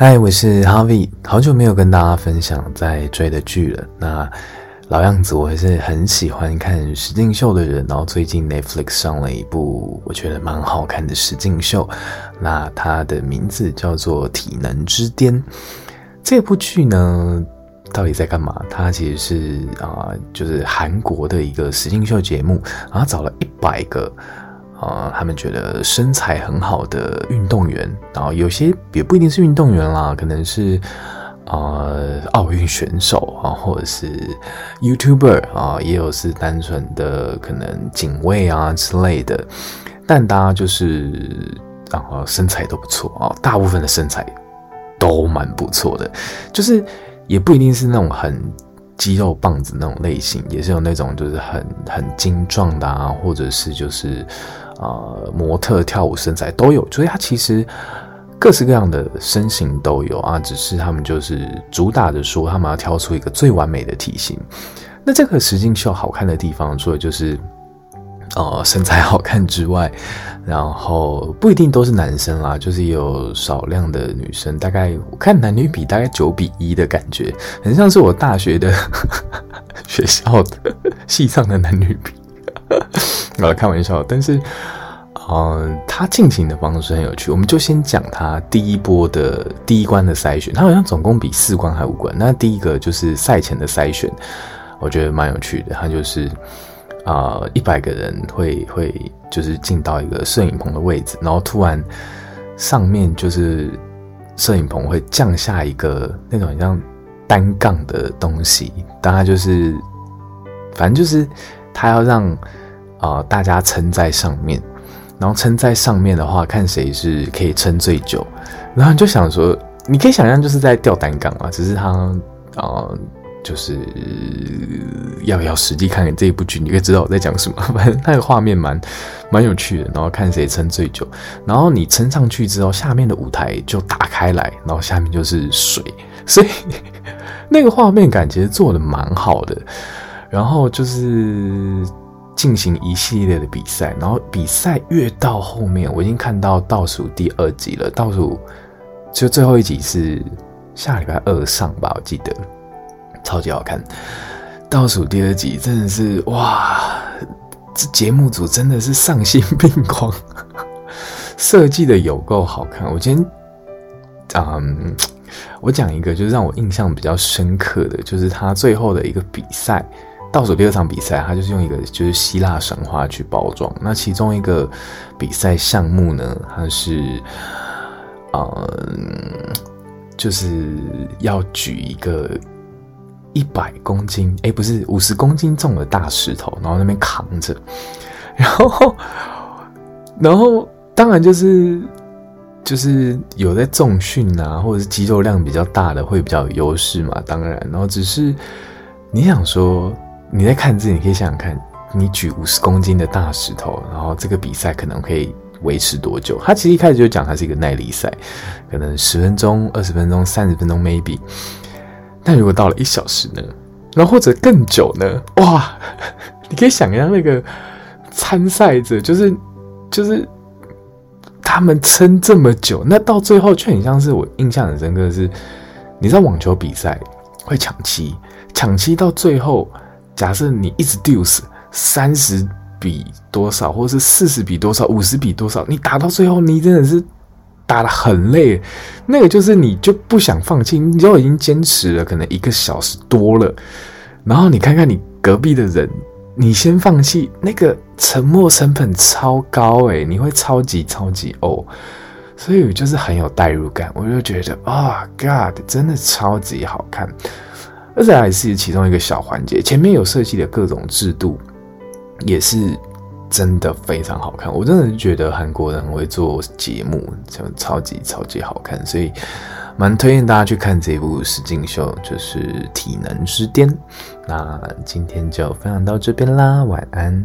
嗨，我是 Harvie，好久没有跟大家分享在追的剧了。那老样子，我还是很喜欢看实境秀的人。然后最近 Netflix 上了一部我觉得蛮好看的实境秀，那它的名字叫做《体能之巅》。这部剧呢，到底在干嘛？它其实是啊、就是韩国的一个实境秀节目，然后找了一百个。啊、呃，他们觉得身材很好的运动员，然后有些也不一定是运动员啦，可能是呃奥运选手啊，或者是 YouTuber 啊，也有是单纯的可能警卫啊之类的，但大家就是然后身材都不错啊，大部分的身材都蛮不错的，就是也不一定是那种很。肌肉棒子那种类型，也是有那种就是很很精壮的啊，或者是就是呃模特跳舞身材都有，所以他其实各式各样的身形都有啊，只是他们就是主打的说他们要挑出一个最完美的体型。那这个实境秀好看的地方，所以就是。呃，身材好看之外，然后不一定都是男生啦，就是有少量的女生，大概我看男女比大概九比一的感觉，很像是我大学的 学校的系上的男女比。呃，开玩笑，但是，呃，他进行的方式很有趣，我们就先讲他第一波的第一关的筛选，他好像总共比四关还五关。那第一个就是赛前的筛选，我觉得蛮有趣的，他就是。啊，一百个人会会就是进到一个摄影棚的位置，然后突然上面就是摄影棚会降下一个那种像单杠的东西，当然就是反正就是他要让啊、大家撑在上面，然后撑在上面的话，看谁是可以撑最久，然后就想说，你可以想象就是在吊单杠嘛，只是他啊。就是要不要实际看看这一部剧，你可以知道我在讲什么。反正那个画面蛮蛮有趣的，然后看谁撑最久。然后你撑上去之后，下面的舞台就打开来，然后下面就是水，所以那个画面感其实做的蛮好的。然后就是进行一系列的比赛，然后比赛越到后面，我已经看到倒数第二集了，倒数就最后一集是下礼拜二上吧，我记得。超级好看，倒数第二集真的是哇！这节目组真的是丧心病狂，设计的有够好看。我今天，嗯，我讲一个就是让我印象比较深刻的，就是他最后的一个比赛，倒数第二场比赛，他就是用一个就是希腊神话去包装。那其中一个比赛项目呢，它是，嗯，就是要举一个。一百公斤，哎，不是五十公斤重的大石头，然后那边扛着，然后，然后当然就是就是有在重训啊，或者是肌肉量比较大的会比较有优势嘛，当然，然后只是你想说你在看自己，你可以想想看，你举五十公斤的大石头，然后这个比赛可能可以维持多久？他其实一开始就讲它是一个耐力赛，可能十分钟、二十分钟、三十分钟，maybe。但如果到了一小时呢？然后或者更久呢？哇！你可以想象那个参赛者，就是就是他们撑这么久，那到最后却很像是我印象很深刻的是，你知道网球比赛会抢七，抢七到最后，假设你一直 deuce 三十比多少，或是四十比多少，五十比多少，你打到最后，你真的是。打得很累，那个就是你就不想放弃，你就已经坚持了可能一个小时多了，然后你看看你隔壁的人，你先放弃，那个沉没成本超高诶，你会超级超级呕，所以就是很有代入感，我就觉得啊、oh、God，真的超级好看，而且还是其中一个小环节，前面有设计的各种制度，也是。真的非常好看，我真的觉得韩国人会做节目，就超级超级好看，所以蛮推荐大家去看这部实境秀，就是《体能之巅》。那今天就分享到这边啦，晚安。